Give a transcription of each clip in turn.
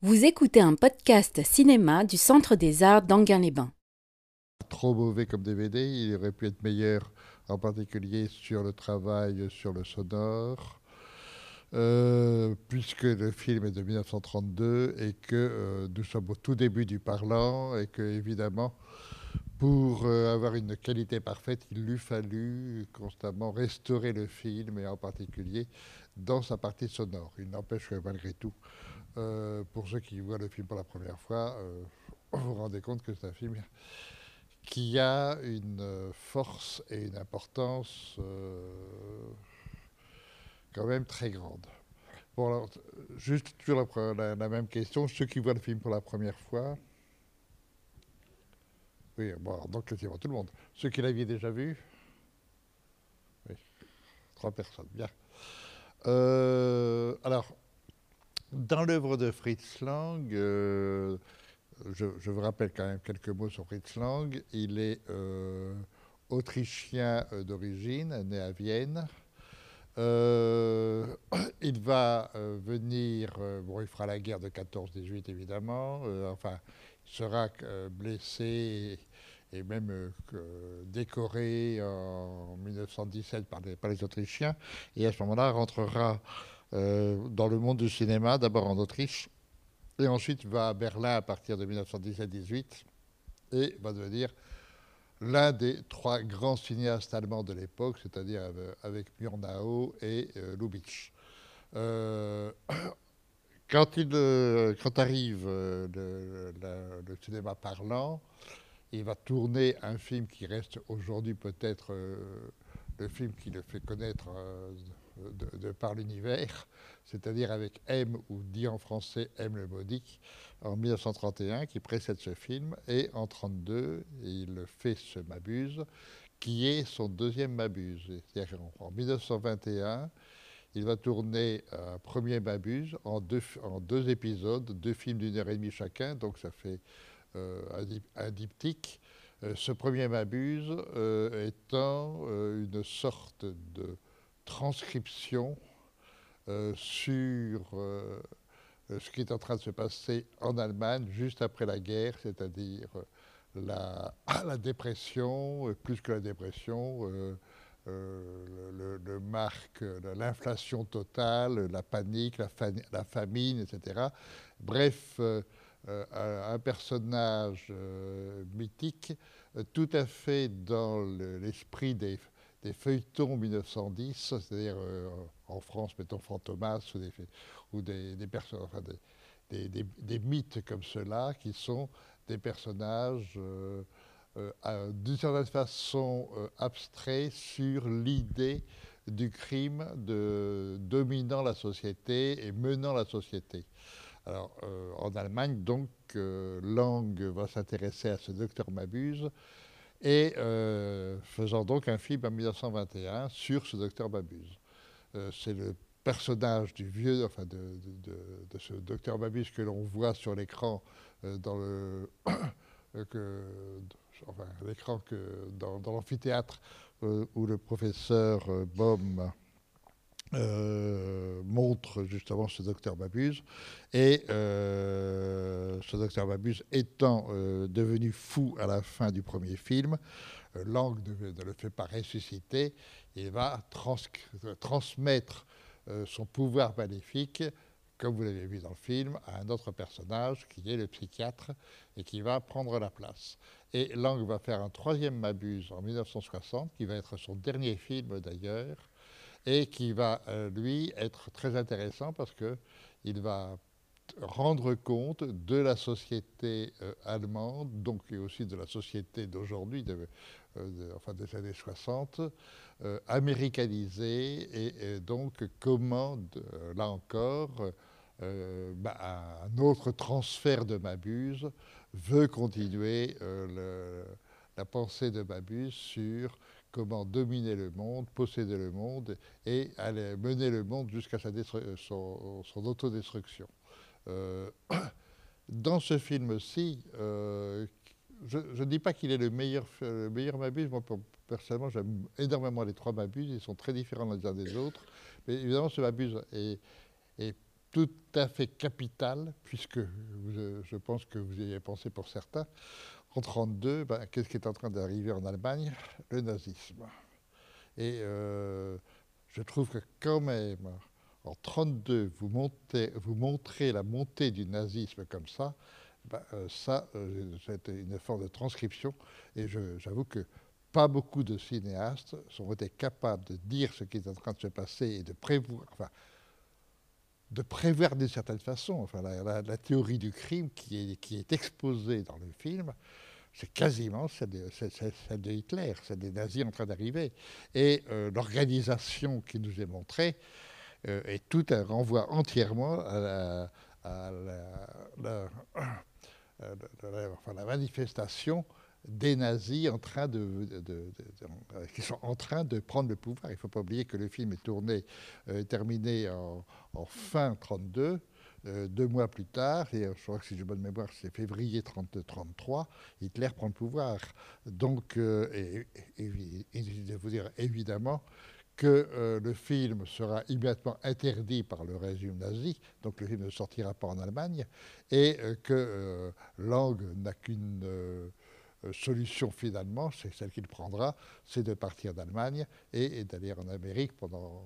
Vous écoutez un podcast cinéma du Centre des Arts d'Anguin-les-Bains. Trop mauvais comme DVD, il aurait pu être meilleur, en particulier sur le travail, sur le sonore, euh, puisque le film est de 1932 et que euh, nous sommes au tout début du parlant et que, évidemment, pour euh, avoir une qualité parfaite, il lui fallu constamment restaurer le film et en particulier dans sa partie sonore. Il n'empêche que malgré tout, euh, pour ceux qui voient le film pour la première fois, euh, vous vous rendez compte que c'est un film qui a une euh, force et une importance quand même très grande. Bon, alors, juste sur la, même question, ceux qui voient le film pour la première fois, oui, bon, alors, donc quasiment tout le monde. Ceux qui l'avaient déjà vu, oui, trois personnes, bien. alors, dans l'œuvre de Fritz Lang, euh, je, vous rappelle quand même quelques mots sur Fritz Lang. Il est euh, autrichien euh, d'origine, né à Vienne. Il va venir, bon, il fera la guerre de 14-18 évidemment, enfin, il sera blessé et, même décoré en 1917 par les, par les Autrichiens, et à ce moment-là rentrera dans le monde du cinéma, d'abord en Autriche, et ensuite va à Berlin à partir de 1917-18, et va devenir l'un des trois grands cinéastes allemands de l'époque, c'est-à-dire avec Murnau et euh, Lubitsch. Euh, quand, il, euh, arrive euh, le, cinéma parlant, il va tourner un film qui reste aujourd'hui peut-être le film qui le fait connaître de, par l'univers, c'est-à-dire avec M, ou dit en français M le modique, en 1931, qui précède ce film, et en 1932, il fait ce Mabuse, qui est son deuxième Mabuse. C'est-à-dire en 1921, il va tourner un premier Mabuse en deux, épisodes, deux films d'une heure et demie chacun, donc ça fait euh, un, diptyque. Euh, ce premier Mabuse euh, étant une sorte de transcription euh, sur euh, ce qui est en train de se passer en Allemagne juste après la guerre, c'est-à-dire la, la, dépression, plus que la dépression, euh, le, marque l'inflation totale, la panique, la, la, famine, etc. Bref, un, personnage mythique tout à fait dans l'esprit des des feuilletons 1910, c'est-à-dire euh, en France, mettons Fantomas ou des, des, des, enfin des, des, mythes comme ceux-là, qui sont des personnages euh, euh, d'une certaine façon abstraits sur l'idée du crime de, dominant la société et menant la société. Alors, en Allemagne, donc, Lang va s'intéresser à ce docteur Mabuse, et euh, faisant donc un film en 1921 sur ce docteur Mabuse. Euh, c'est le personnage du vieux, enfin de, ce docteur Mabuse que l'on voit sur l'écran euh, dans le enfin, l'écran que dans, dans l'amphithéâtre où le professeur Baum euh, montre justement ce docteur Mabuse. Et euh, ce docteur Mabuse étant euh, devenu fou à la fin du premier film, Lang ne, le fait pas ressusciter, il va trans transmettre son pouvoir maléfique, comme vous l'avez vu dans le film, à un autre personnage qui est le psychiatre et qui va prendre la place. Et Lang va faire un troisième Mabuse en 1960, qui va être son dernier film d'ailleurs, et qui va, euh, lui, être très intéressant parce qu'il va rendre compte de la société euh, allemande, donc aussi de la société d'aujourd'hui, euh, enfin des années 60, euh, américanisée, et, donc comment, là encore, bah, un autre transfert de Mabuse veut continuer le, la pensée de Mabuse sur comment dominer le monde, posséder le monde et mener le monde jusqu'à son, son autodestruction. Euh, dans ce film-ci, euh, je ne dis pas qu'il est le meilleur, le Mabuse. Moi, personnellement, j'aime énormément les trois Mabuse. Ils sont très différents les uns des autres. Mais évidemment, ce Mabuse est, est tout à fait capital, puisque je pense que vous y avez pensé pour certains. En 1932, ben, qu'est-ce qui est en train d'arriver en Allemagne? Le nazisme. Et euh, je trouve que quand même, en 1932, vous, montez, vous montrez la montée du nazisme comme ça, ben, euh, ça, euh, c'est une forme de transcription. Et j'avoue que pas beaucoup de cinéastes sont capables de dire ce qui est en train de se passer et de prévoir, enfin, de prévoir d'une certaine façon. Enfin, la, théorie du crime qui est exposée dans le film, c'est quasiment celle de, Hitler, c'est des nazis en train d'arriver. Et euh, l'organisation qui nous est montrée euh, est tout un renvoi entièrement à la, la manifestation des nazis en train de, qui sont en train de prendre le pouvoir. Il ne faut pas oublier que le film est tourné, euh, terminé en, fin 32. Euh, deux mois plus tard, et je crois que si j'ai bonne mémoire, c'est février 1933, Hitler prend le pouvoir. Donc, euh, et, je vous dire évidemment que le film sera immédiatement interdit par le régime nazi, donc le film ne sortira pas en Allemagne, et que Lang n'a qu'une euh, solution finalement, c'est celle qu'il prendra, c'est de partir d'Allemagne et, d'aller en Amérique pendant.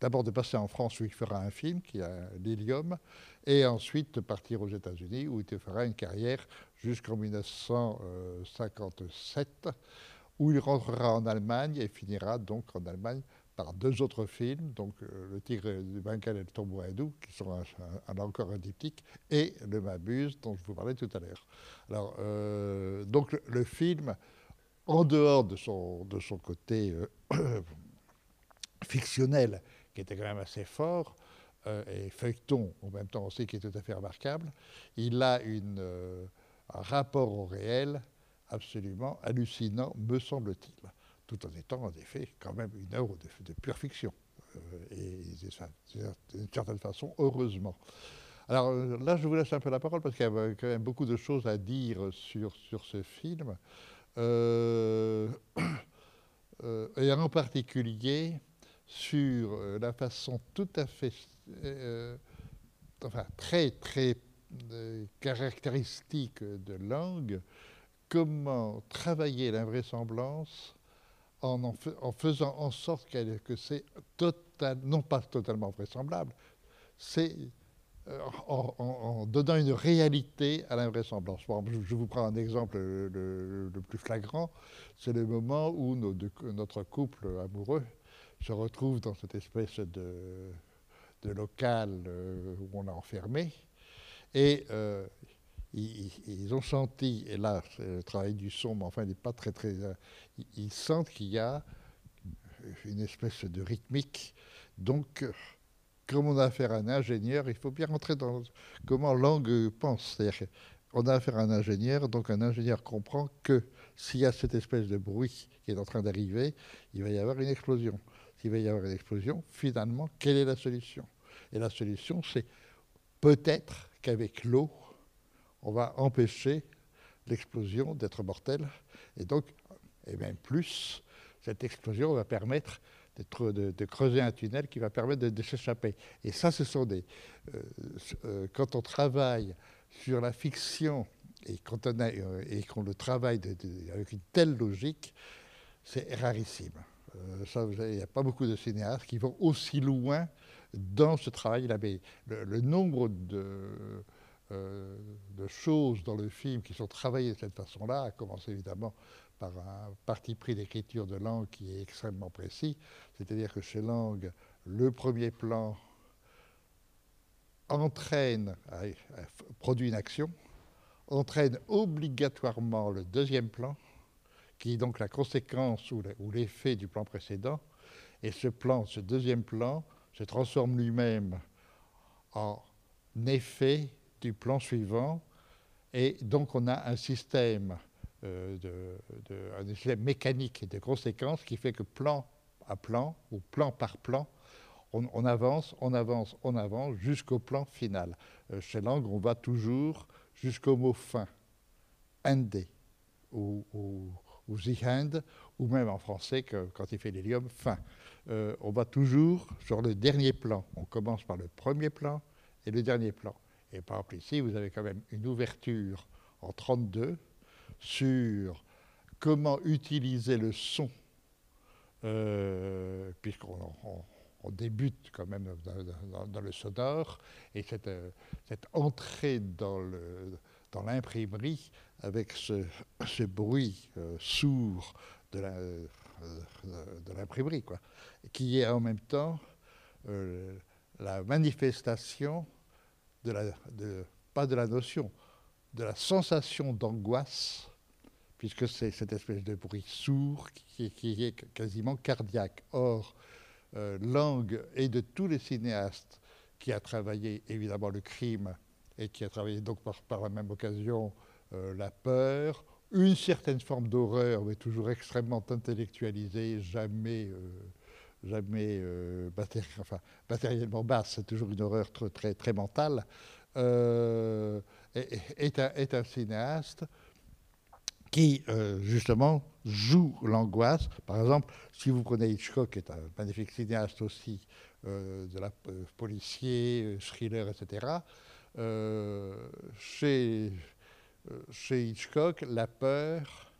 D'abord de passer en France où il fera un film qui a l'hélium, et ensuite de partir aux États-Unis où il fera une carrière jusqu'en 1957, où il rentrera en Allemagne et finira donc en Allemagne par deux autres films, donc euh, Le Tigre du Bengale et Le Tombeau hindou, qui sont encore un diptyque, et Le Mabuse, dont je vous parlais tout à l'heure. Alors, euh, donc le, film, en dehors de son, de son côté euh, fictionnel, qui était quand même assez fort, et feuilleton en même temps aussi, qui est tout à fait remarquable, il a une, un rapport au réel absolument hallucinant, me semble-t-il tout en étant en effet quand même une œuvre de, pure fiction. Euh, et d'une certaine façon, heureusement. Alors euh, là, je vous laisse un peu la parole parce qu'il y a quand même beaucoup de choses à dire sur, sur ce film. Euh, et en particulier sur la façon tout à fait, enfin très très caractéristique de langue, comment travailler l'invraisemblance en, faisant en sorte que c'est total, non pas totalement vraisemblable, c'est euh, en, donnant une réalité à l'invraisemblance. je, vous prends un exemple le, plus flagrant, c'est le moment où notre couple amoureux se retrouve dans cette espèce de, local euh, où on a enfermé, et euh, ils, ont senti, et là, c'est le travail du son, mais enfin, il n'est pas très, très. Euh, ils sentent qu'il y a une espèce de rythmique. Donc, comme on a affaire à un ingénieur, il faut bien rentrer dans comment Langue pense. Qu'on a affaire à un ingénieur, donc un ingénieur comprend que s'il y a cette espèce de bruit qui est en train d'arriver, il va y avoir une explosion. S'il va y avoir une explosion, finalement, quelle est la solution? Et la solution, c'est peut-être qu'avec l'eau, on va empêcher l'explosion d'être mortelle. Et donc, et même plus, cette explosion va permettre de, creuser un tunnel qui va permettre de, s'échapper. Et ça, ce sont des... Euh, euh, quand on travaille sur la fiction et euh, qu'on le travaille avec une telle logique, c'est rarissime. Il n'y a pas beaucoup de cinéastes qui vont aussi loin dans ce travail-là. le, le, nombre de euh, de choses dans le film qui sont travaillées de cette façon-là, à commencer évidemment par un parti pris d'écriture de langue qui est extrêmement précis, c'est-à-dire que chez Lang, le premier plan entraîne, produit une action, entraîne obligatoirement le deuxième plan, qui est donc la conséquence ou l'effet du plan précédent, et ce plan, ce deuxième plan, se transforme lui-même en effet du plan suivant. Et donc on a un système, euh, de, mécanique de conséquences qui fait que plan à plan, ou plan par plan, on, avance, on avance, on avance jusqu'au plan final. Euh, chez Lang, on va toujours jusqu'au mot fin, ou, ou, ou ou même en français, quand il fait l'hélium, fin. Euh, on va toujours sur le dernier plan. On commence par le premier plan, et le dernier plan. Et par exemple ici, vous avez quand même une ouverture en 32 sur comment utiliser le son, euh, puisqu'on débute quand même dans, le sonore, et cette, euh, entrée dans l'imprimerie avec ce, bruit euh, sourd de l'imprimerie, qui est en même temps la manifestation de la, pas de la notion, de la sensation d'angoisse, puisque c'est cette espèce de bruit sourd qui, est quasiment cardiaque. Or, euh, Lang et de tous les cinéastes qui a travaillé évidemment le crime et qui a travaillé donc par, la même occasion euh, la peur, une certaine forme d'horreur, mais toujours extrêmement intellectualisée, jamais, euh, jamais enfin, matériellement basse, c'est toujours une horreur très, très, très mentale, est, un, cinéaste qui, euh, justement, joue l'angoisse. Par exemple, si vous prenez Hitchcock, qui est un magnifique cinéaste aussi, euh, de la euh, policier, thriller, etc., chez, chez Hitchcock, la peur,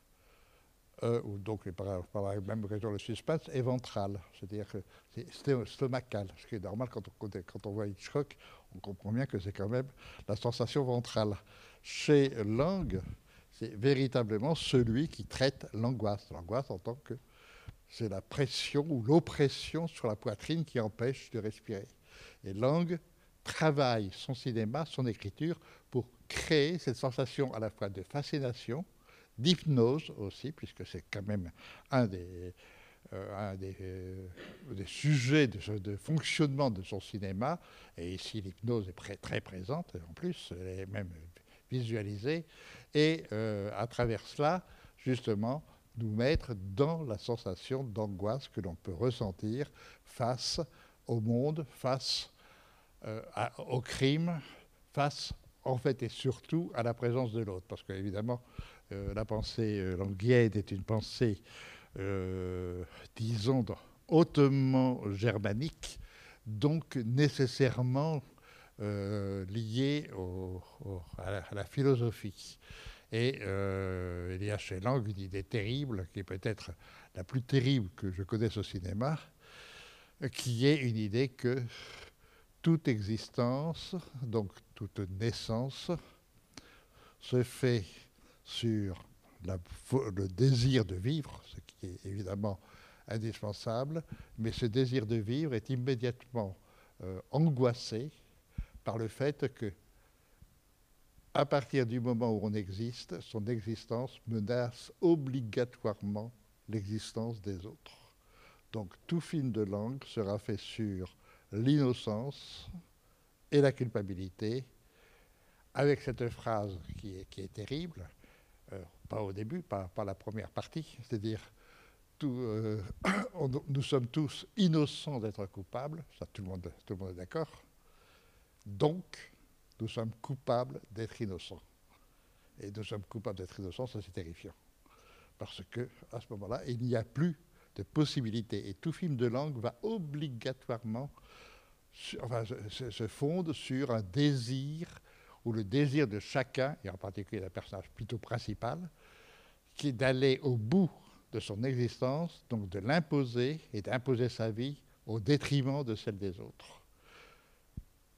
ou donc par, la même occasion le suspense, est ventrale, c'est-à-dire que c'est stomacal, ce qui est normal quand on, quand on voit Hitchcock, on comprend bien que c'est quand même la sensation ventrale. Chez Lang, c'est véritablement celui qui traite l'angoisse. L'angoisse en tant que c'est la pression ou l'oppression sur la poitrine qui empêche de respirer. Et Lang travaille son cinéma, son écriture, pour créer cette sensation à la fois de fascination, d'hypnose aussi, puisque c'est quand même un des, euh, euh, sujets de, fonctionnement de son cinéma. Et ici, l'hypnose est très présente, en plus, elle est même visualisée et euh, à travers cela, justement, nous mettre dans la sensation d'angoisse que l'on peut ressentir face au monde, face euh, au crime, face en fait et surtout à la présence de l'autre. Parce qu'évidemment, euh, la pensée languienne est une pensée, disons, hautement germanique, donc nécessairement liée à la philosophie. Et euh, il y a chez Lang une idée terrible, qui est peut-être la plus terrible que je connaisse au cinéma, qui est une idée que toute existence, donc toute naissance, se fait sur le désir de vivre, ce qui est évidemment indispensable, mais ce désir de vivre est immédiatement euh, angoissé par le fait que à partir du moment où on existe, son existence menace obligatoirement l'existence des autres. Donc tout film de langue sera fait sur l'innocence et la culpabilité, avec cette phrase qui est, terrible, euh, pas au début, pas, pas, la première partie, c'est-à-dire euh, nous sommes tous innocents d'être coupables, ça tout le monde, tout le monde est d'accord, donc nous sommes coupables d'être innocents. Et nous sommes coupables d'être innocents, ça c'est terrifiant. Parce que à ce moment-là, il n'y a plus de possibilité. Et tout film de langue va obligatoirement se, se fonde sur un désir, ou le désir de chacun, et en particulier d'un personnage plutôt principal, qui est d'aller au bout de son existence, donc de l'imposer et d'imposer sa vie au détriment de celle des autres.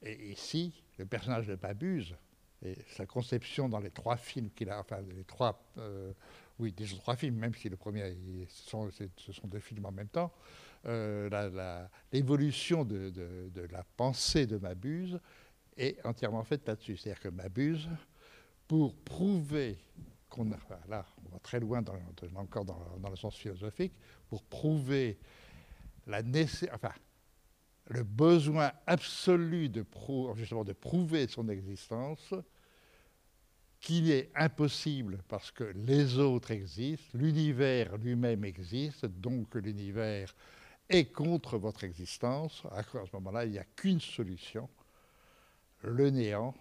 Et ici, le personnage de Babuse et sa conception dans les trois films qu'il a, enfin les trois, euh, oui, déjà trois films, même si le premier, ce sont, deux films en même temps, euh, l'évolution de, la pensée de Mabuse est entièrement faite là-dessus. C'est-à-dire que Mabuse, pour prouver qu'on a, là, on va très loin encore dans, le sens philosophique, pour prouver la enfin, le besoin absolu de, justement de prouver son existence, qu'il est impossible parce que les autres existent, l'univers lui-même existe, donc l'univers est contre votre existence. À ce moment-là, il n'y a qu'une solution, le néant,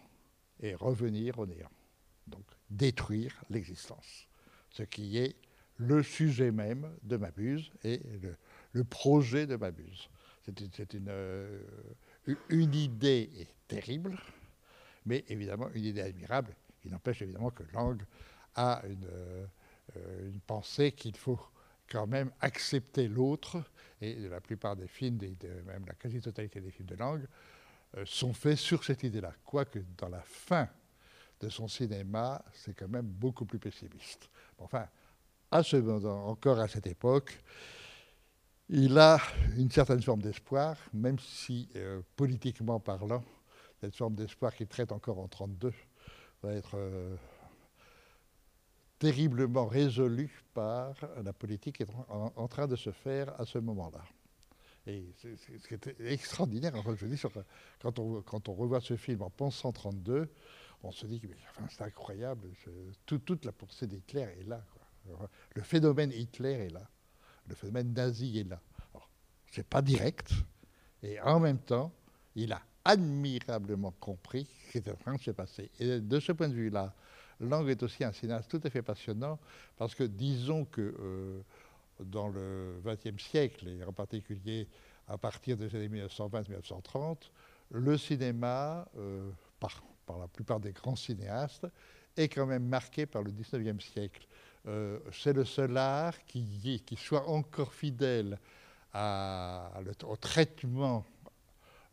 et revenir au néant. Donc détruire l'existence. Ce qui est le sujet même de Mabuse et le, projet de Mabuse. C'est une, euh, une idée terrible, mais évidemment une idée admirable. Il n'empêche évidemment que Lang a une, une pensée qu'il faut quand même accepter l'autre, et la plupart des films, même la quasi-totalité des films de langue, euh, sont faits sur cette idée-là. Quoique dans la fin de son cinéma, c'est quand même beaucoup plus pessimiste. Enfin, à ce moment, encore à cette époque, il a une certaine forme d'espoir, même si, euh, politiquement parlant, cette forme d'espoir qu'il traite encore en 1932 va être euh, terriblement résolu par la politique qui est en, train de se faire à ce moment-là. Et ce qui est extraordinaire, je dis, quand, on, quand on revoit ce film en pensant 32, on se dit que c'est incroyable, toute la pensée d'Hitler est là. Le phénomène Hitler est là, le phénomène nazi est là. Ce n'est pas direct, et en même temps, il a admirablement compris ce qui était en train de se passer. Et de ce point de vue-là, Lang est aussi un cinéaste tout à fait passionnant parce que disons que euh, dans le XXe siècle, et en particulier à partir des années 1920-1930, le cinéma, euh, par, la plupart des grands cinéastes, est quand même marqué par le XIXe siècle. Euh, c'est le seul art qui, qui, soit encore fidèle au traitement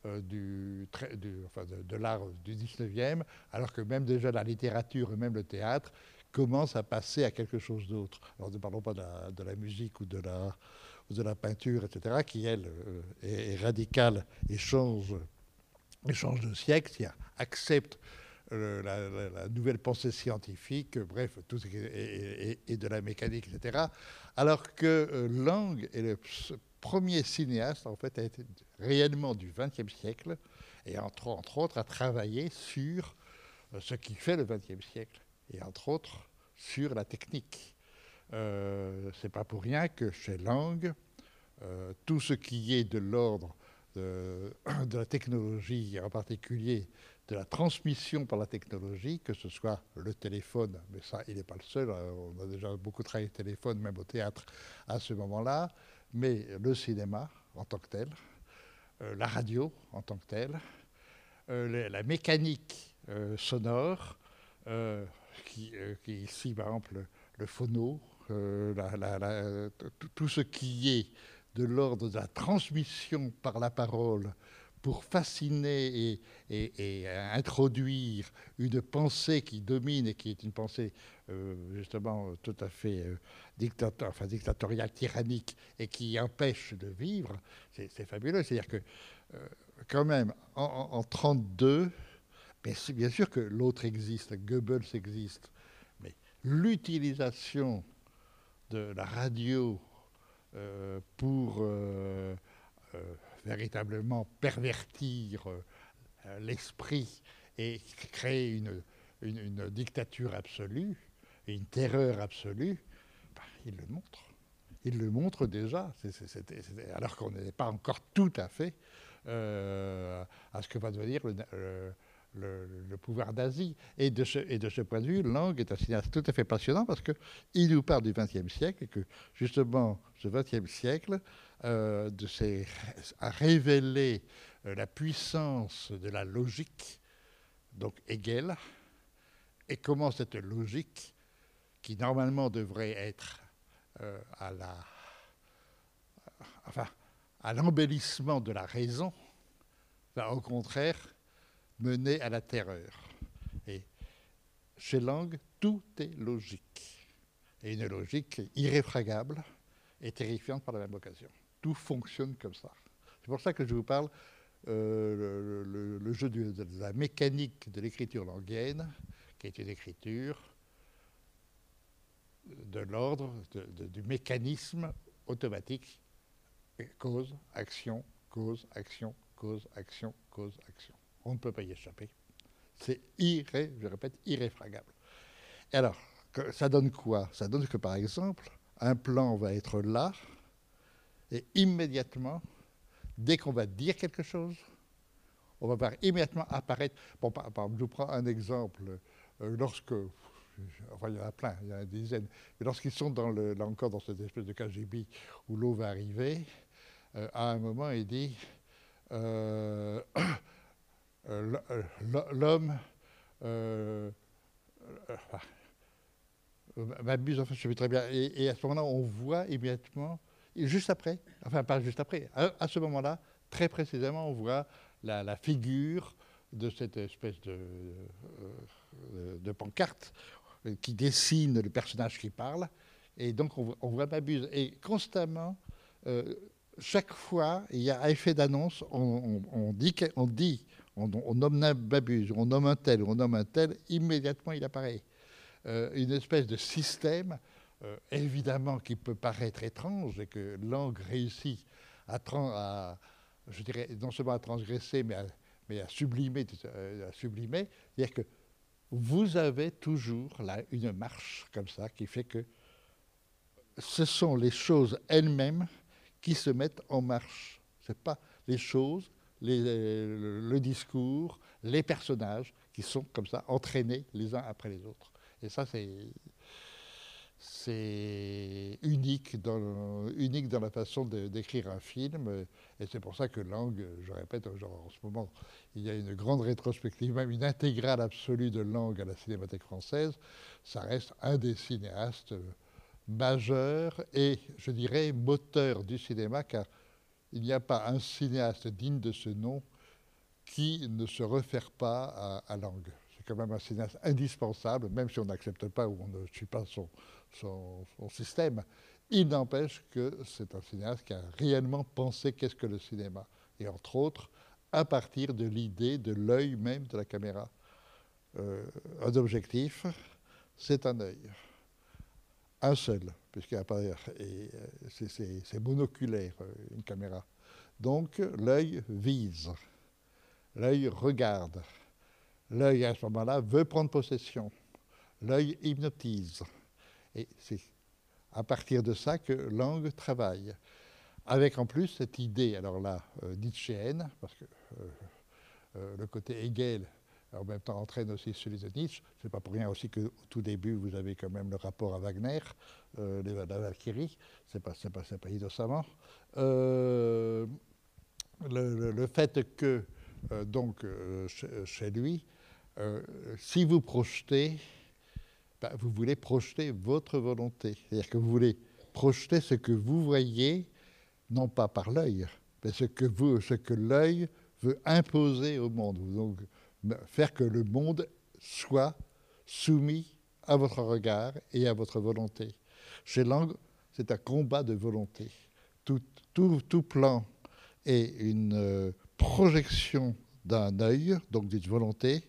euh, de, l'art du 19e, alors que même déjà la littérature et même le théâtre commencent à passer à quelque chose d'autre. Alors ne parlons pas de la, musique ou de la, de la peinture, etc., qui, elle, euh, est, radicale et change, change de siècle, accepte euh, la, nouvelle pensée scientifique, bref, tout ce qui est, et, de la mécanique, etc. Alors que Lang est le premier cinéaste, en fait, réellement du XXe siècle, et entre, autres a travaillé sur euh, ce qui fait le XXe siècle, et entre autres sur la technique. Euh, C'est pas pour rien que chez Lang, euh, tout ce qui est de l'ordre de, la technologie, en particulier de la transmission par la technologie, que ce soit le téléphone, mais ça, il n'est pas le seul, euh, on a déjà beaucoup travaillé le téléphone, même au théâtre à ce moment-là, mais le cinéma en tant que tel, euh, la radio en tant que telle, euh, la mécanique euh, sonore, qui, qui, ici par exemple le, phono, tout ce qui est de l'ordre de la transmission par la parole pour fasciner et, introduire une pensée qui domine et qui est une pensée euh, justement tout à fait euh, dictatoriale, tyrannique et qui empêche de vivre, c'est fabuleux. C'est-à-dire que euh, quand même, en 1932, bien sûr que l'autre existe, Goebbels existe, mais l'utilisation de la radio pour véritablement pervertir euh, l'esprit et créer une, une, dictature absolue une terreur absolue, ben, il le montre. Il le montre déjà, alors qu'on n'est pas encore tout à fait euh, à ce que va devenir le, le, pouvoir d'Asie. Et de, ce, et de ce point de vue, Lang est un cinéaste tout à fait passionnant parce qu'il nous parle du XXe siècle et que justement ce XXe siècle euh, de a révélé euh, la puissance de la logique, donc Hegel, et comment cette logique, qui normalement devrait être euh, à la, enfin, à l'embellissement de la raison, va au contraire mener à la terreur. Et chez Lang, tout est logique. Et une logique irréfragable et terrifiante par la même occasion. Tout fonctionne comme ça. C'est pour ça que je vous parle euh, le, jeu de, la mécanique de l'écriture languienne, qui est une écriture de l'ordre du mécanisme automatique cause, action, cause, action, cause, action, cause, action. On ne peut pas y échapper. C'est irré, je répète, irréfragable. Et alors, ça donne quoi? Ça donne que, par exemple, un plan va être là, et immédiatement, dès qu'on va dire quelque chose, on va voir immédiatement apparaître. Bon, par, exemple, je vous prends un exemple. Euh, lorsque, enfin, il y en a plein, il y en a des dizaines, mais lorsqu'ils sont dans le, encore dans cette espèce de KGB où l'eau va arriver, euh, à un moment, il dit l'homme m'abuse, enfin, je sais très bien. Et, à ce moment-là, on voit immédiatement, juste après, enfin pas juste après, à, ce moment-là, très précisément, on voit la, figure de cette espèce de, de, pancarte qui dessine le personnage qui parle. Et donc, on, voit Babuse. Et constamment, euh, chaque fois, il y a un effet d'annonce, on, dit, on, dit on, nomme un Babuse, on nomme un tel, on nomme un tel, immédiatement il apparaît. Euh, une espèce de système, euh, évidemment, qui peut paraître étrange et que langue réussit à, à je dirais, non seulement à transgresser, mais à, mais à sublimer. À sublimer. C'est-à-dire que vous avez toujours là une marche comme ça qui fait que ce sont les choses elles-mêmes qui se mettent en marche. Ce n'est pas les choses, le, discours, les personnages qui sont comme ça entraînés les uns après les autres. Et ça, c'est c'est unique dans, unique dans la façon d'écrire un film. Et c'est pour ça que Lang, je répète, genre, en ce moment, il y a une grande rétrospective, même une intégrale absolue de Lang à la Cinémathèque française. Ça reste un des cinéastes majeur et, je dirais, moteur du cinéma, car il n'y a pas un cinéaste digne de ce nom qui ne se réfère pas à, Langue. C'est quand même un cinéaste indispensable, même si on n'accepte pas ou on ne suit pas son, son, système. Il n'empêche que c'est un cinéaste qui a réellement pensé qu'est-ce que le cinéma. Et entre autres, à partir de l'idée de l'œil même de la caméra. Euh, un objectif, c'est un œil un seul, puisqu'il euh, c'est monoculaire, euh, une caméra. Donc l'œil vise, l'œil regarde, l'œil à ce moment-là veut prendre possession, l'œil hypnotise. Et c'est à partir de ça que Lang travaille. Avec en plus cette idée, alors là, euh, parce que le côté Hegel en même temps entraîne aussi celui de Nietzsche. C'est pas pour rien aussi qu'au tout début, vous avez quand même le rapport à Wagner, euh, la Valkyrie, c'est pas, pas, pas innocemment. Euh, le, fait que, euh, donc, euh, chez, lui, si vous projetez, vous voulez projeter votre volonté. C'est-à-dire que vous voulez projeter ce que vous voyez, non pas par l'œil, mais ce que, l'œil veut imposer au monde. Donc, faire que le monde soit soumis à votre regard et à votre volonté. Chez Lang, c'est un combat de volonté. Tout plan est une euh, projection d'un œil, donc d'une volonté,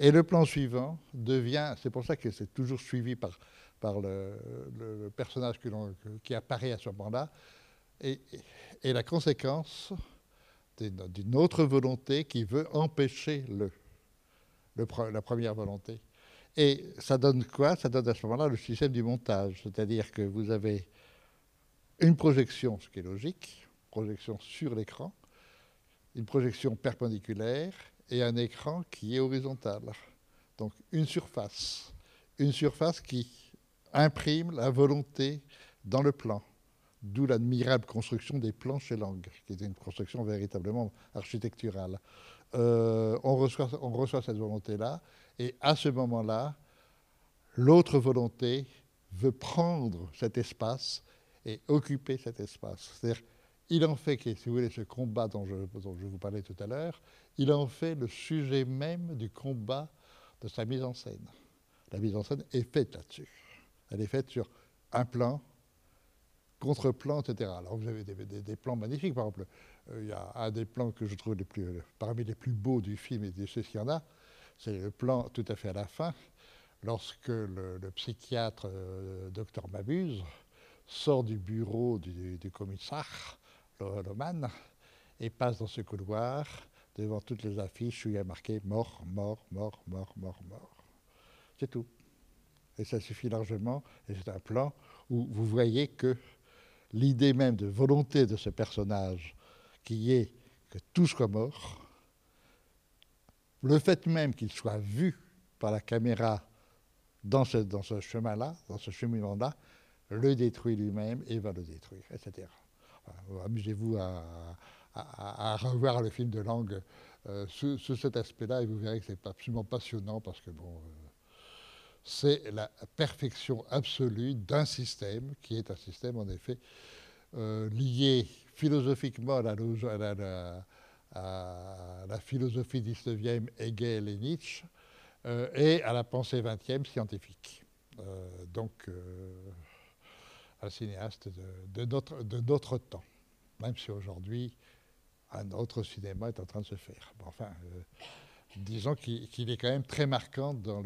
et le plan suivant devient, c'est pour ça que c'est toujours suivi par, par le, personnage qui apparaît à ce moment-là, et, la conséquence d'une autre volonté qui veut empêcher le la première volonté. Et ça donne quoi? Ça donne à ce moment-là le système du montage, c'est-à-dire que vous avez une projection, ce qui est logique, projection sur l'écran, une projection perpendiculaire et un écran qui est horizontal. Donc une surface, une surface qui imprime la volonté dans le plan. D'où l'admirable construction des plans chez Lang, qui est une construction véritablement architecturale. Euh, on, reçoit, on reçoit cette volonté-là, et à ce moment-là, l'autre volonté veut prendre cet espace et occuper cet espace. C'est-à-dire, il en fait, si vous voulez, ce combat dont je, vous parlais tout à l'heure, il en fait le sujet même du combat de sa mise en scène. La mise en scène est faite là-dessus. Elle est faite sur un plan, contre-plan, etc. Alors vous avez des, plans magnifiques, par exemple, euh, il y a un des plans que je trouve plus, parmi les plus beaux du film, et de ceux qu'il y en a, c'est le plan tout à fait à la fin, lorsque le, psychiatre euh, docteur Mabuse sort du bureau du, commissaire, Et passe dans ce couloir devant toutes les affiches où il y a marqué mort, mort, mort, mort, mort, mort. C'est tout. Et ça suffit largement, et c'est un plan où vous voyez que l'idée même de volonté de ce personnage, qui est que tout soit mort, le fait même qu'il soit vu par la caméra dans ce, dans ce chemin-là, dans ce cheminement-là, le détruit lui-même et va le détruire, etc. Amusez-vous à, revoir le film de langue sous, cet aspect-là, et vous verrez que c'est absolument passionnant parce que bon, c'est la perfection absolue d'un système qui est un système en effet lié philosophiquement à la, à la, philosophie 19e, Hegel et Nietzsche, et à la pensée 20e scientifique. donc, un cinéaste de, notre, temps, même si aujourd'hui un autre cinéma est en train de se faire. enfin, euh, disons qu'il est quand même très marquant dans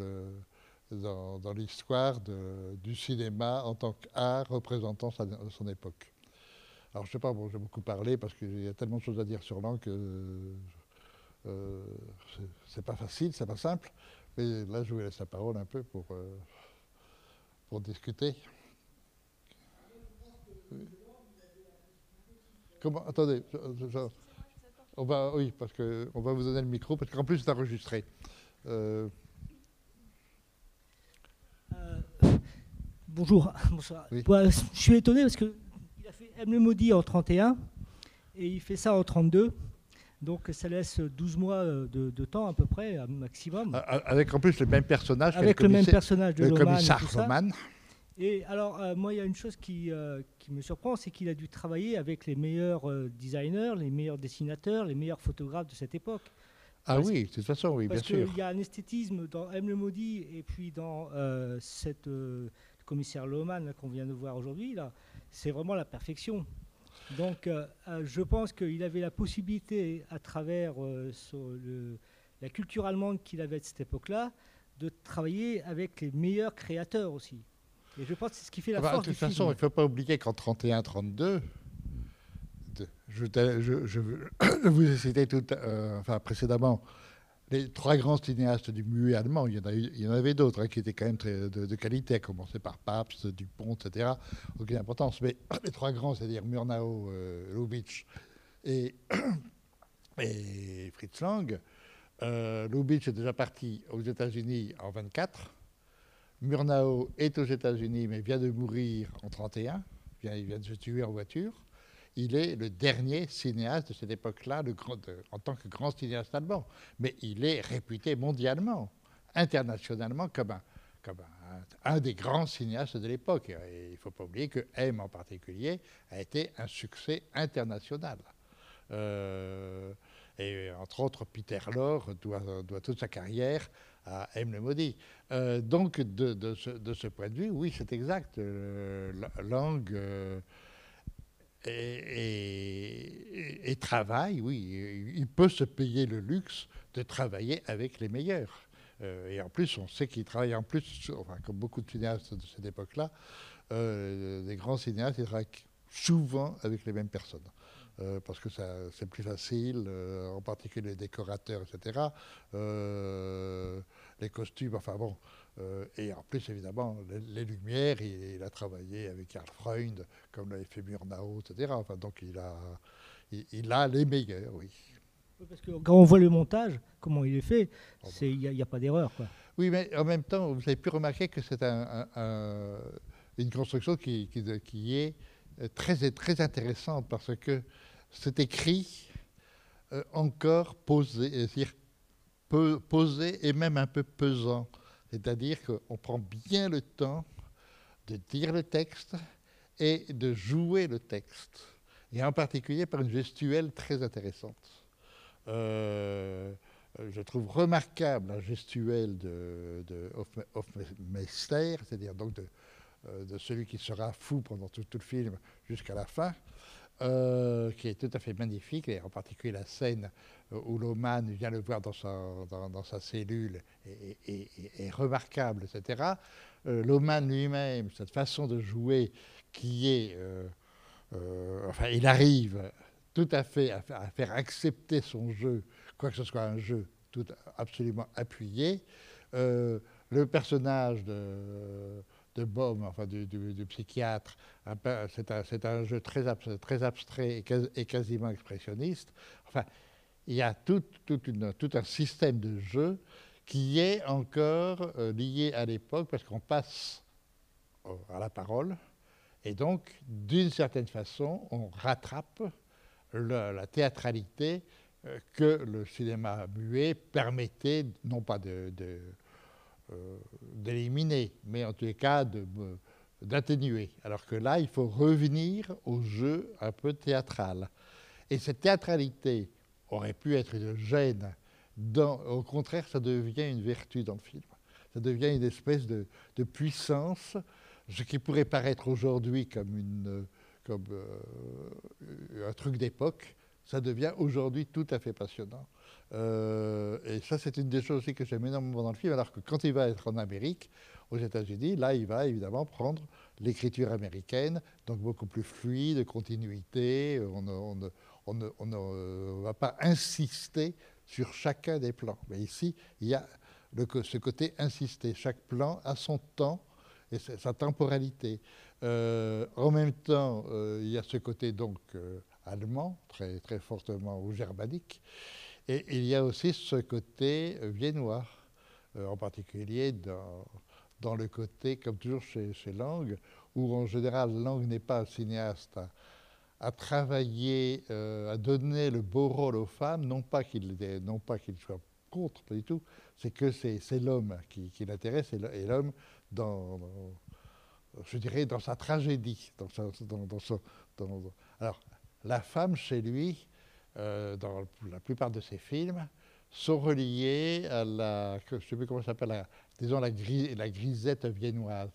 l'histoire du cinéma en tant qu'art représentant son époque. Alors je sais pas, bon, j'ai beaucoup parlé parce qu'il y a tellement de choses à dire sur l'an que euh, c'est pas facile, c'est pas simple. Mais là, je vous laisse la parole un peu pour, euh, pour discuter. Comment Attendez, on va, oui, parce qu'on va vous donner le micro, parce qu'en plus c'est enregistré. Euh, euh, bonjour, bonsoir. je suis étonné parce qu'il a fait M le maudit en 31 et il fait ça en 32. Donc ça laisse 12 mois euh, de, temps à peu près, un maximum. Avec en plus le même personnage. Avec le, même personnage de le commissaire Roman. Et alors, euh, moi, il y a une chose qui, euh, qui me surprend, c'est qu'il a dû travailler avec les meilleurs euh, designers, les meilleurs dessinateurs, les meilleurs photographes de cette époque. Ah oui, de toute façon, oui, bien sûr. Parce qu'il y a un esthétisme dans M. le Maudit et puis dans cette commissaire Lohmann qu'on vient de voir aujourd'hui, là, c'est vraiment la perfection. Donc, je pense qu'il avait la possibilité, à travers le, la culture allemande qu'il avait de cette époque-là, de travailler avec les meilleurs créateurs aussi. Et je pense que c'est ce qui fait la ah bah, force De toute façon, il ne faut pas oublier qu'en 31-32, je, je, je, vous ai cité tout, euh, enfin, précédemment les trois grands cinéastes du muet allemand. Il y en, a il y en avait d'autres hein, qui étaient quand même très de, qualité, à commencer par Pabst, Dupont, etc. Aucune importance. Mais les trois grands, c'est-à-dire Murnau, euh, Lubitsch et, et Fritz Lang, euh, Lubitsch est déjà parti aux États-Unis en 24. Murnau est aux États-Unis, mais vient de mourir en 1931. Il vient de se tuer en voiture. Il est le dernier cinéaste de cette époque-là en tant que grand cinéaste allemand. Mais il est réputé mondialement, internationalement, comme un, des grands cinéastes de l'époque. Il ne faut pas oublier que M en particulier a été un succès international. Euh, et entre autres, Peter Lorre doit toute sa carrière à M. le Maudit. Euh, donc, de, ce, point de vue, oui, c'est exact. Euh, langue euh, et, et, travail, oui, il peut se payer le luxe de travailler avec les meilleurs. et en plus, on sait qu'il travaille en plus, enfin, comme beaucoup de cinéastes de cette époque-là, des grands cinéastes, ils travaillent souvent avec les mêmes personnes. Euh, parce que c'est plus facile, euh, en particulier les décorateurs, etc. Euh, les costumes, enfin bon. et en plus, évidemment, les, lumières, il, a travaillé avec Karl Freund, comme l'avait fait Murnau, etc. Enfin, donc il a, il, a les meilleurs, oui. Parce que quand on voit le montage, comment il est fait, oh, il n'y a, pas d'erreur. Oui, mais en même temps, vous avez pu remarquer que c'est un, une construction qui, qui, qui est très, très intéressante parce que c'est écrit euh, encore posé, posé et même un peu pesant. C'est-à-dire qu'on prend bien le temps de dire le texte et de jouer le texte. Et en particulier par une gestuelle très intéressante. Euh, je trouve remarquable la gestuelle de, Hofmeister, c'est-à-dire donc euh, de, celui qui sera fou pendant tout le film jusqu'à la fin, euh, qui est tout à fait magnifique, et en particulier la scène où Loman vient le voir dans sa, cellule est, remarquable, etc. Euh, Loman lui-même, cette façon de jouer qui est... Euh, euh, enfin, il arrive tout à fait à, faire accepter son jeu, quoi que ce soit un jeu tout absolument appuyé. le personnage de de Bohm, enfin du, psychiatre. C'est un, jeu très, très abstrait et, quasiment expressionniste. Enfin, il y a tout, une, tout, un système de jeu qui est encore euh, lié à l'époque parce qu'on passe à la parole et donc, d'une certaine façon, on rattrape la, théâtralité que le cinéma muet permettait, non pas de, d'éliminer, mais en tous les cas d'atténuer. Alors que là, il faut revenir au jeu un peu théâtral. Et cette théâtralité aurait pu être une gêne. au contraire, ça devient une vertu dans le film. Ça devient une espèce de, puissance, ce qui pourrait paraître aujourd'hui comme euh, un truc d'époque, ça devient aujourd'hui tout à fait passionnant. Euh, et ça, c'est une des choses aussi que j'aime énormément dans le film, alors que quand il va être en Amérique, aux États-Unis, là, il va évidemment prendre l'écriture américaine, donc beaucoup plus fluide, de continuité. On, ne, va pas insister sur chacun des plans. Mais ici, il y a ce côté insister. Chaque plan a son temps et sa temporalité. Euh, en même temps, euh, il y a ce côté donc allemand, très, très fortement, ou germanique. Et il y a aussi ce côté viennois, en particulier dans, le côté, comme toujours chez, chez Lang, où en général Lang n'est pas un cinéaste à travailler, euh, à donner le beau rôle aux femmes, non pas qu'il qu'il soit contre, pas du tout, c'est que c'est l'homme qui, l'intéresse et l'homme dans, je dirais, dans sa tragédie. Alors, la femme chez lui, euh, dans la plupart de ses films, sont reliées à la, je sais plus comment ça s'appelle, disons la, la grisette viennoise,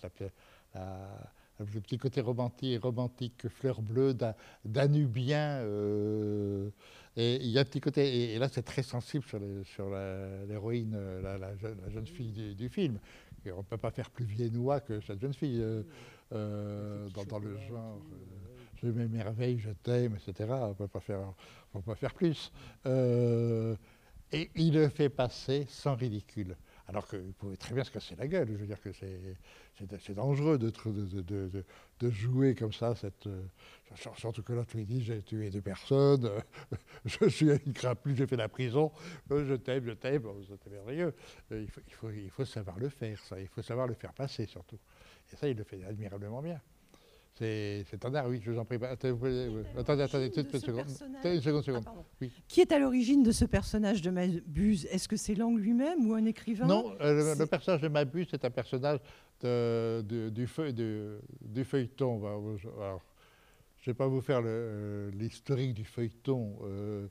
la, le petit côté romantique, romantique fleur bleue, danubien. Euh, et il y a un petit côté, et, là c'est très sensible sur l'héroïne, la, la, jeune fille du, film. on ne peut pas faire plus viennois que cette jeune fille euh, euh, dans, le genre. Je m'émerveille, je t'aime, etc. On ne peut pas faire, plus. et il le fait passer sans ridicule. Alors qu'il pouvait très bien se casser la gueule. Je veux dire que c'est dangereux de, jouer comme ça. Euh, surtout que là, tu lui dis j'ai tué deux personnes, je suis une crapule, j'ai fait la prison, euh, je t'aime, je t'aime, c'est merveilleux. Euh, il faut savoir le faire, ça. Il faut savoir le faire passer surtout. Et ça, il le fait admirablement bien. C'est un art, oui, je vous en prie. Attendez, attendez, attendez, une seconde. Une seconde, seconde. Ah, Qui est à l'origine de ce personnage de Mabuse? Est-ce que c'est Lang lui-même ou un écrivain? Non, euh, le, personnage de Mabuse c'est un personnage de, du, feu, du, feuilleton. Alors, je ne vais pas vous faire euh, l'historique du feuilleton. Euh,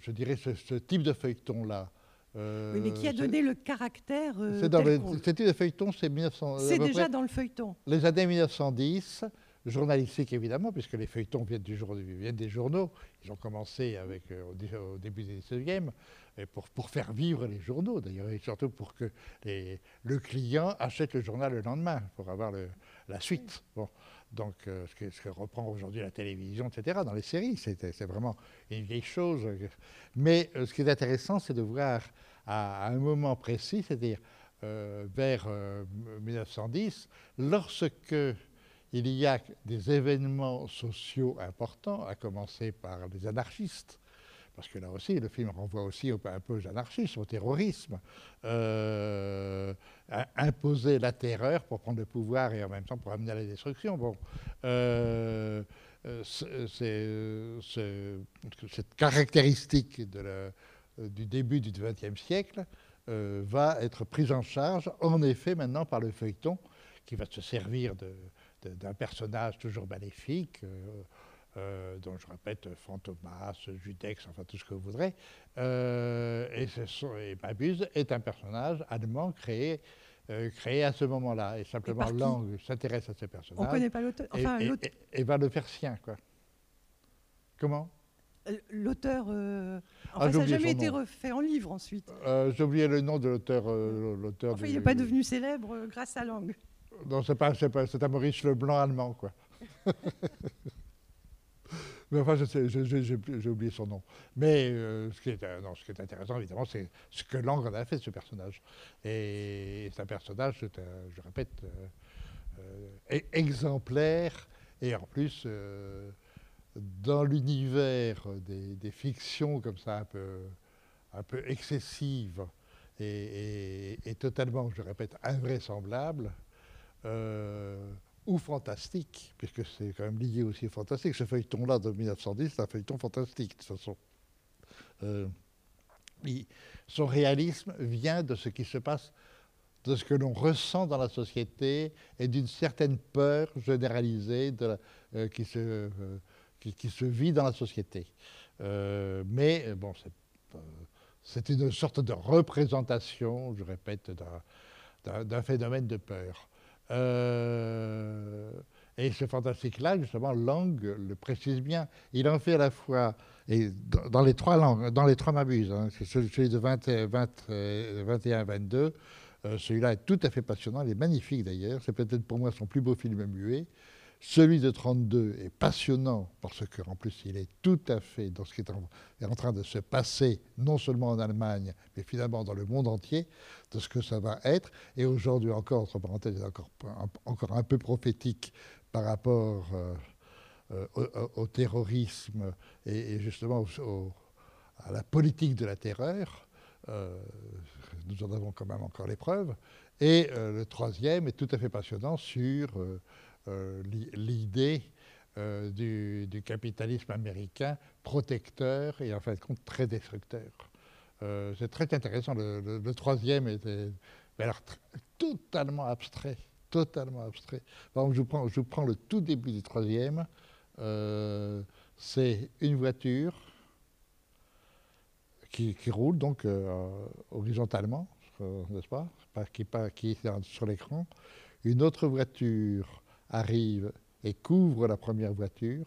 je dirais ce, type de feuilleton-là. oui, mais qui a donné le caractère C'est dans le, Ce type de feuilleton, c'est 1900. C'est déjà dans le feuilleton. Les années 1910 journalistique évidemment, puisque les feuilletons viennent, du jour, viennent des journaux. Ils ont commencé avec, euh, au, début du 19e, et pour, pour faire vivre les journaux d'ailleurs, et surtout pour que le client achète le journal le lendemain, pour avoir la suite. Donc, euh, ce, que, reprend aujourd'hui la télévision, etc., dans les séries, c'est vraiment une vieille chose. Mais euh, ce qui est intéressant, c'est de voir à, un moment précis, c'est-à-dire vers 1910, lorsque il y a des événements sociaux importants, à commencer par les anarchistes, parce que là aussi, le film renvoie aussi un peu aux anarchistes, au terrorisme, euh, imposer la terreur pour prendre le pouvoir et en même temps pour amener à la destruction. Bon, euh, cette caractéristique du début du XXe siècle euh, va être prise en charge, en effet, maintenant par le feuilleton, qui va se servir de, d'un personnage toujours maléfique, euh, euh, dont je répète Fantomas, Judex, enfin tout ce que vous voudrez. Euh, et, ce Mabuse est un personnage allemand créé créé à ce moment-là. Et simplement, Lang s'intéresse à ce personnage. On ne connaît pas l'auteur. Enfin, et, et, va le faire sien, quoi. Comment? L'auteur. Enfin, ah, ça n'a jamais été refait en livre ensuite. J'ai oublié le nom de l'auteur. l'auteur enfin, il n'est pas devenu célèbre grâce à Lang. Non, c'est pas, c'est pas, c'est un Maurice Leblanc allemand, quoi. Mais enfin, j'ai oublié son nom. Mais euh, ce, qui est, euh, non, ce qui est intéressant, évidemment, c'est ce que Lang en a fait de ce personnage. Et c'est un personnage, je répète, euh, e-, exemplaire, et en plus, dans l'univers des, fictions comme ça, un peu, un excessives, et, et, totalement, je répète, invraisemblables, euh, ou fantastique, puisque c'est quand même lié aussi au fantastique. Ce feuilleton-là de 1910, c'est un feuilleton fantastique, de toute façon. Euh, son réalisme vient de ce qui se passe, de ce que l'on ressent dans la société et d'une certaine peur généralisée euh, qui, se, euh, qui, se, vit dans la société. mais bon, c'est une sorte de représentation, je répète, d'un phénomène de peur. Euh, et ce fantastique-là, justement, Lang le précise bien. Il en fait à la fois, et dans, les trois langues, dans les trois m'abuses, hein, celui de 21-22, euh, celui-là est tout à fait passionnant, il est magnifique d'ailleurs, c'est peut-être pour moi son plus beau film muet. Celui de 32 est passionnant parce qu'en plus il est tout à fait dans ce qui est en, train de se passer, non seulement en Allemagne, mais finalement dans le monde entier, de ce que ça va être. Et aujourd'hui encore, entre parenthèses, encore, encore un peu prophétique par rapport euh, euh, au, terrorisme et, justement à la politique de la terreur. Euh, nous en avons quand même encore les preuves. Et le troisième est tout à fait passionnant sur l'idée euh, du, capitalisme américain protecteur et en fin de compte très destructeur. Euh, c'est très intéressant. Le, troisième était alors, totalement abstrait. Totalement abstrait. je, vous prends, je prends le tout début du troisième. c'est une voiture qui, roule donc horizontalement, n'est-ce pas, qui est sur l'écran. Une autre voiture arrive et couvre la première voiture.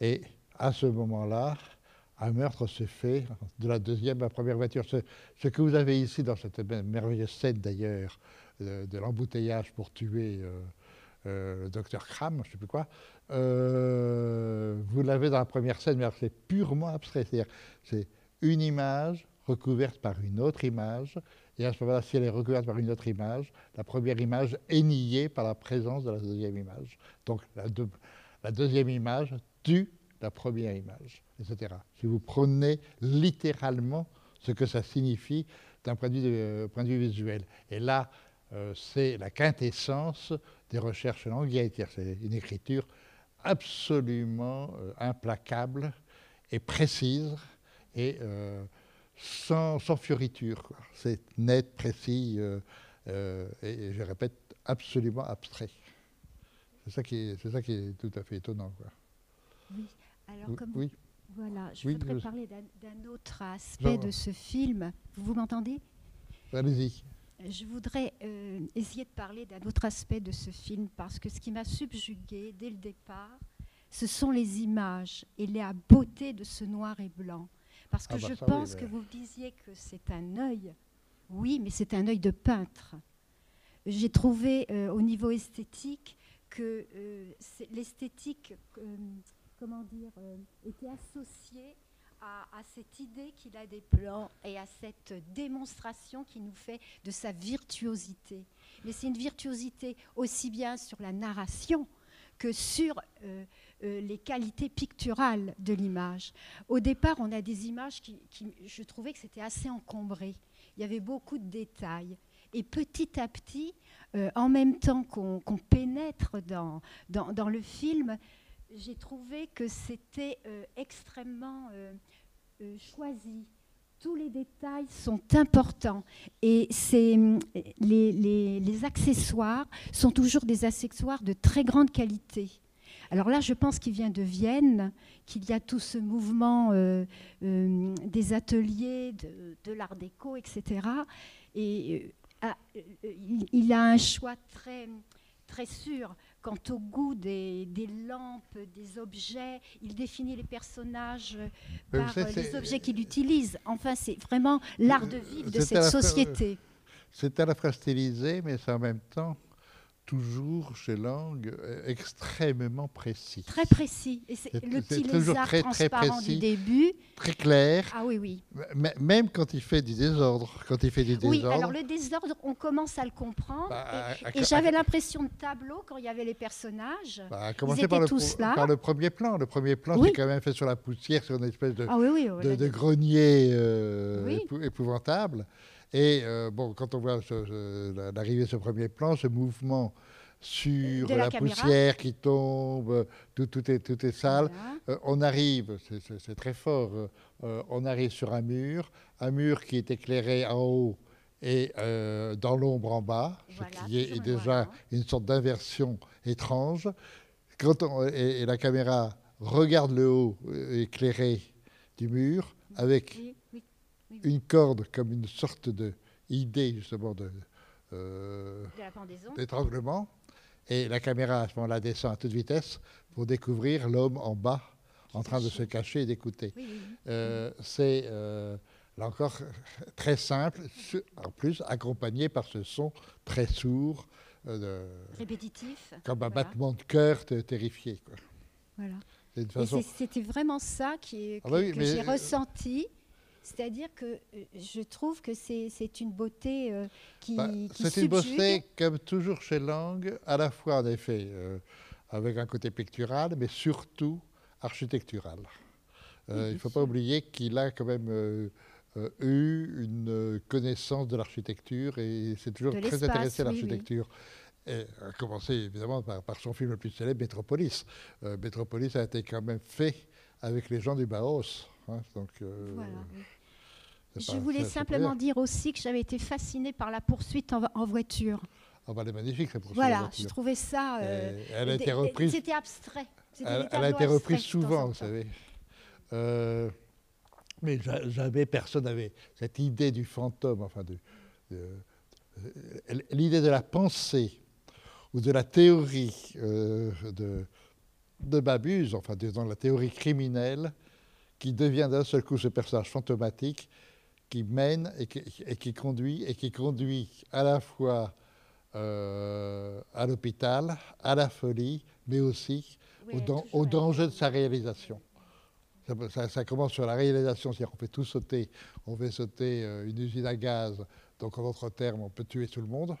Et à ce moment-là, un meurtre se fait de la deuxième à la première voiture. Ce, que vous avez ici dans cette merveilleuse scène d'ailleurs de, l'embouteillage pour tuer euh, euh, le docteur Kram, je ne sais plus quoi, euh, vous l'avez dans la première scène, mais c'est purement abstrait. C'est une image recouverte par une autre image, et à ce moment-là, si elle est recouverte par une autre image, la première image est niée par la présence de la deuxième image. Donc la, deuxième image tue la première image, etc. Si vous prenez littéralement ce que ça signifie d'un point, de vue euh, visuel. Et là, euh, c'est la quintessence des recherches languières. C'est une écriture absolument euh, implacable et précise et sans, sans fioriture. C'est net, précis euh, euh, et, je répète, absolument abstrait. C'est ça, qui est, c'est ça qui est tout à fait étonnant. Quoi. Oui, alors comme oui. Voilà, je voudrais parler d'un, autre aspect de ce film. Vous, m'entendez? Allez-y. Je voudrais euh, essayer de parler d'un autre aspect de ce film parce que ce qui m'a subjugué dès le départ, ce sont les images et la beauté de ce noir et blanc. Parce que ah bah je pense que vous disiez que c'est un œil. Oui, mais c'est un œil de peintre. J'ai trouvé euh, au niveau esthétique que euh, l'esthétique, euh, comment dire, était associée à, à, cette idée qu'il a des plans et à cette démonstration qui nous fait de sa virtuosité. Mais c'est une virtuosité aussi bien sur la narration que sur euh, les qualités picturales de l'image. Au départ, on a des images qui, je trouvais que c'était assez encombré. Il y avait beaucoup de détails. Et petit à petit, euh, en même temps qu'on pénètre dans, dans, le film, j'ai trouvé que c'était euh, extrêmement choisi. Tous les détails sont importants et les, les, accessoires sont toujours des accessoires de très grande qualité. Alors là, je pense qu'il vient de Vienne, qu'il y a tout ce mouvement euh, euh, des ateliers, de, l'art déco, etc. Et euh, ah, il, a un choix très, très sûr quant au goût des, lampes, des objets. Il définit les personnages par les objets qu'il utilise. Enfin, c'est vraiment l'art de vivre de cette société. C'est à la fois stylisé, mais c'est en même temps toujours chez Lang euh, extrêmement précis. Très précis. Et c'est le petit lézard très, transparent précis, du début. Très clair. Ah oui, oui. même quand il fait du désordre. Quand il fait du désordre. Oui, alors le désordre, on commence à le comprendre. Bah, et, j'avais l'impression de tableau quand il y avait les personnages. Bah, Ils étaient par, le, tous là. par le premier plan. Le premier plan, c'est quand même fait sur la poussière, sur une espèce de, ah de, grenier euh, épouvantable. Et euh, bon, quand on voit l'arrivée de ce premier plan, ce mouvement sur De la poussière qui tombe, tout, tout est, tout est sale. Voilà. Euh, on arrive, c'est- très fort, euh, on arrive sur un mur, un mur qui est éclairé en haut et euh, dans l'ombre en bas, Voilà, ce qui est déjà hein. une sorte d'inversion étrange. Quand on- et, et la caméra regarde le haut éclairé du mur avec oui. Une corde comme une sorte de idée justement de euh, d'étranglement. Et la caméra à ce moment-là descend à toute vitesse pour découvrir l'homme en bas en train de se cacher et d'écouter. Oui, oui, oui. Euh, c'est euh, là encore très simple, en plus accompagné par ce son très sourd, euh, Répétitif. comme un Voilà. battement de cœur te- terrifié. quoi. Voilà. Façon. c'était vraiment ça qui, Ah bah que j'ai ressenti. C'est-à-dire que euh, je trouve que c'est une beauté euh, qui, Bah, qui c'est une beauté, comme toujours chez Lang, à la fois en effet euh, avec un côté pictural, mais surtout architectural. Euh, il ne faut pas oublier qu'il a quand même eu une connaissance de l'architecture et c'est toujours très intéressé à oui, oui. l'architecture. Et à commencer évidemment par, par son film le plus célèbre, Metropolis. Euh, Metropolis a été quand même fait avec les gens du Bauhaus. hein, donc, Voilà, oui. Je voulais simplement dire aussi que j'avais été fascinée par la poursuite en, en voiture. Ah bah, elle est magnifique, cette poursuite Voilà, voiture. je trouvais ça. euh, elle a été reprise C'était abstrait. Elle, elle a été reprise souvent, en vous savez. Euh, mais ja- jamais personne n'avait cette idée du fantôme, enfin, de, de- l'idée de la pensée ou de la théorie euh, de, de Babuse, enfin, disons la théorie criminelle, qui devient d'un seul coup ce personnage fantomatique qui mène et qui, et qui conduit, et qui conduit à la fois euh, à l'hôpital, à la folie, mais aussi au, dan- danger de sa réalisation. Ça, ça- ça commence sur la réalisation, c'est-à-dire qu'on fait tout sauter. On fait sauter euh, une usine à gaz, donc en d'autres termes, on peut tuer tout le monde.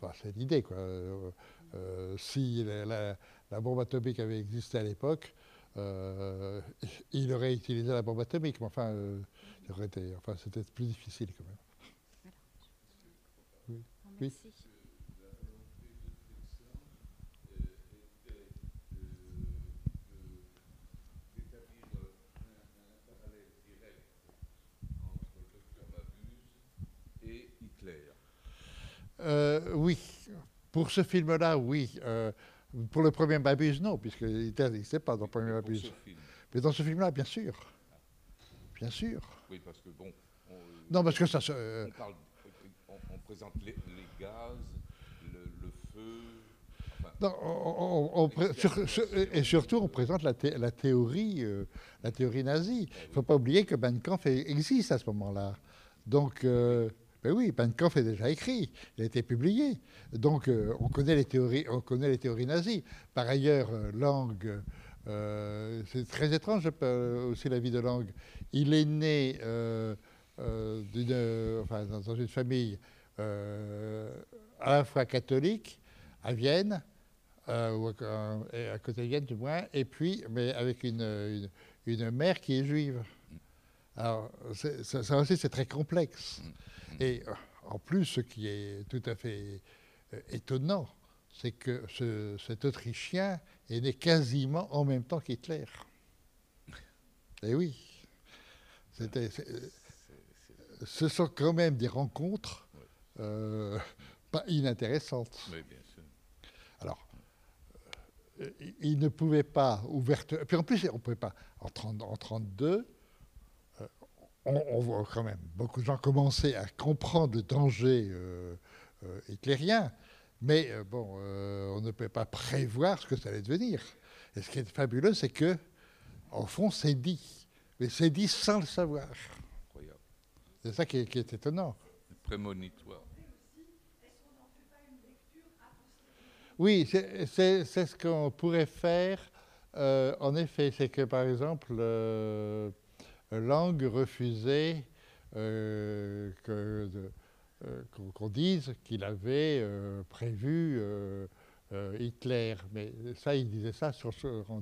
Enfin, c'est l'idée, quoi. Euh, euh, si la, la- la bombe atomique avait existé à l'époque, euh, il aurait utilisé la bombe atomique, mais enfin, euh, ça aurait été- enfin, c'était plus difficile quand même. Oui. merci. et Hitler. Euh, oui, pour ce film-là, oui. Euh, pour le premier Babuse, non, puisqu'il n'existait pas dans le premier Babuse. Mais dans ce film-là, bien sûr. Bien sûr. Oui, parce que bon, on, Non, parce que ça se. euh, on parle, on, on présente les, les gaz, le, le feu. enfin, non, sur- sur- et surtout, on présente la, thé- la théorie, euh, la théorie nazie. Il ne faut pas oublier que Mein Kampf existe à ce moment-là. Donc, euh, ben oui, Mein Kampf est déjà écrit, il a été publié. Donc, euh, on connaît les théories, on connaît les théories nazies. Par ailleurs, euh, Lang, euh, c'est très étrange euh, aussi la vie de Lang. Il est né euh, dans une famille à la fois catholique à Vienne, ou à, côté de Vienne du moins, et puis mais avec une, mère qui est juive. Alors ça, aussi c'est très complexe. Et en plus, ce qui est tout à fait étonnant, c'est que ce- cet Autrichien est né quasiment en même temps qu'Hitler. Et oui. C'était, ce sont quand même des rencontres euh, pas inintéressantes. oui, bien sûr. Alors, euh, il- ne pouvait pas ouvertement. Puis en plus, on ne pouvait pas. En 30 en 32, euh, on, on voit quand même beaucoup de gens commencer à comprendre le danger hitlérien. Mais euh, bon, euh, on ne peut pas prévoir ce que ça allait devenir. Et ce qui est fabuleux, c'est que, au fond, c'est dit. Mais c'est dit sans le savoir. Incroyable. C'est ça qui est, qui est étonnant. Prémonitoire. Oui, c'est ce qu'on pourrait faire. euh, en effet, c'est que par exemple, euh, Lang refusait euh, que de- qu'on qu'on dise qu'il avait euh, prévu euh, euh, Hitler. Mais ça, il disait ça sur,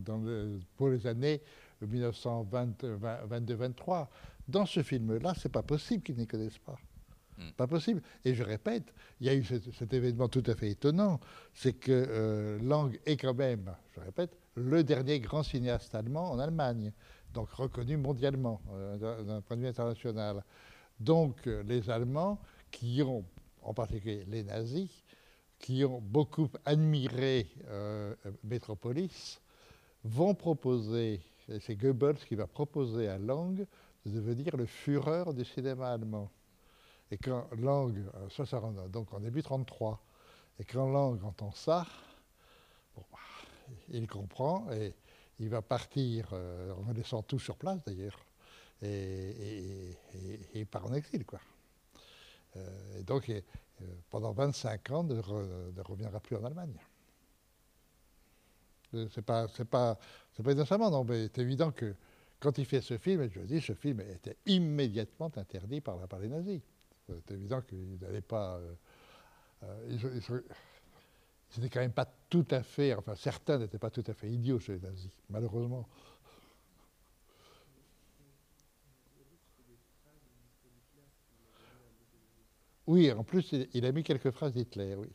dans le- pour les années 1922-23. Dans ce film-là, c'est pas possible qu'ils n'y connaissent pas. Mm. Pas possible. Et je répète, il y a eu cet, cet événement tout à fait étonnant, c'est que euh, Lang est quand même, je répète, le dernier grand cinéaste allemand en Allemagne, donc reconnu mondialement euh, d'un d'un point de vue international. Donc euh, les Allemands, qui ont, en particulier les nazis, qui ont beaucoup admiré euh, Metropolis, vont proposer, et c'est Goebbels qui va proposer à Lang de devenir le Führer du cinéma allemand. Et quand Lang, euh, ça, ça donc en début 33, et quand Lang entend ça, bah, il comprend et il va partir euh, en laissant tout sur place d'ailleurs, et, et- et- et il part en exil. Quoi. Euh, et donc, euh, pendant 25 ans, ne, re- ne reviendra plus en Allemagne. Euh, C'est pas, c'est pas, c'est pas non, mais c'est évident que quand il fait ce film, je dis, ce film était immédiatement interdit par, la- par les nazis. C'est évident qu'ils n'allaient pas. euh, ils, ils quand même pas tout à fait, enfin certains n'étaient pas tout à fait idiots chez les nazis, malheureusement. Oui, en plus, il, a mis quelques phrases d'Hitler, oui.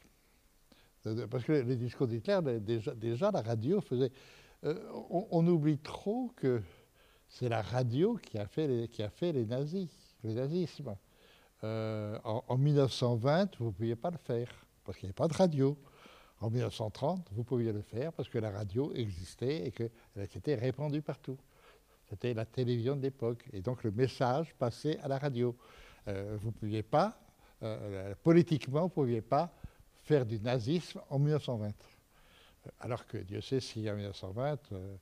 De- Parce que les discours d'Hitler, les- déjà, la radio faisait. euh, on, oublie trop que c'est la radio qui a fait les, nazis, le nazisme. Euh, en, en 1920, vous ne pouviez pas le faire, parce qu'il n'y avait pas de radio. En 1930, vous pouviez le faire parce que la radio existait et qu'elle était répandue partout. C'était la télévision de l'époque. Et donc le message passait à la radio. Euh, vous ne pouviez pas, euh, politiquement, vous ne pouviez pas faire du nazisme en 1920. Euh, Alors que Dieu sait si en 1920, euh,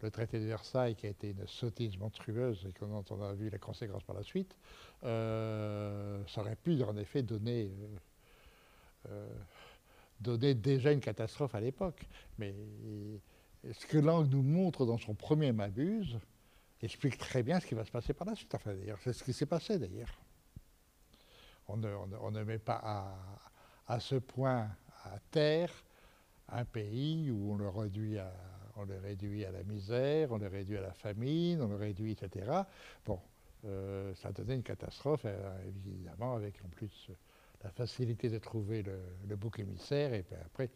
le traité de Versailles, qui a été une sottise monstrueuse et dont on a vu les conséquences par la suite, euh, ça aurait pu en effet donner, euh, euh, donner déjà une catastrophe à l'époque. Mais ce que Lang nous montre dans son premier Mabuse explique très bien ce qui va se passer par la suite. Enfin, d'ailleurs, c'est ce qui s'est passé d'ailleurs. On ne, met pas à, ce point à terre un pays où on le réduit à, la misère, on le réduit à la famine, on le réduit, etc. Bon, euh, ça donné une catastrophe, euh, évidemment, avec en plus la facilité de trouver le, bouc émissaire, et puis après,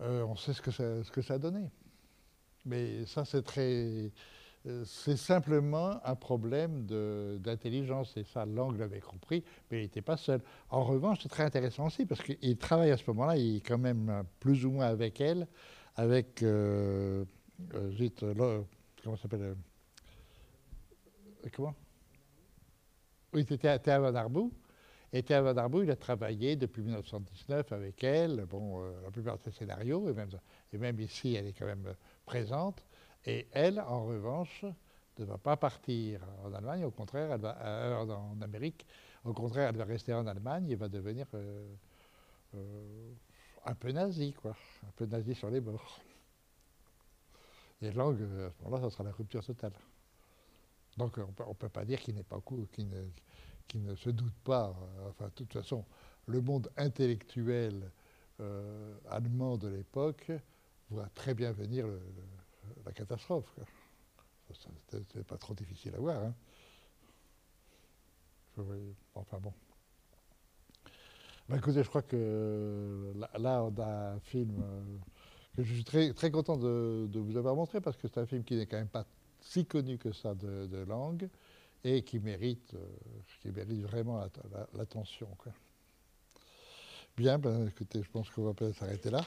euh, on sait ce que ça, ce que ça a donné. Mais ça, c'est très. Euh, C'est simplement un problème d'intelligence, et ça, Lang l'avait compris, mais il n'était pas seul. En revanche, c'est très intéressant aussi, parce qu'il travaille à ce moment-là, il est quand même plus ou moins avec elle, avec. euh, euh, euh, comment s'appelle Comment? Oui, c'était Théa Van Arbou. Et Théa Van il a travaillé depuis 1919 avec elle, bon, la plupart de ses scénarios, et même, ici, elle est quand même présente. Et elle, en revanche, ne va pas partir en Allemagne, au contraire, elle va, euh, en Amérique, au contraire, elle va rester en Allemagne et va devenir euh, euh, un peu nazi, quoi, un peu nazi sur les bords. Et Lang, euh, à ce moment-là, ça sera la rupture totale. Donc on ne peut pas dire qu'il n'est pas cou- qu'il ne, se doute pas. enfin, de toute façon, le monde intellectuel allemand de l'époque voit très bien venir le- la catastrophe. c'est pas trop difficile à voir. hein. Enfin bon. Ben, écoutez, je crois que là, on a un film euh, que je suis très, très content de, vous avoir montré parce que c'est un film qui n'est quand même pas si connu que ça de, de langue et qui mérite, euh, qui mérite vraiment la- la- l'attention. Bien, ben, écoutez, je pense qu'on va peut-être s'arrêter là.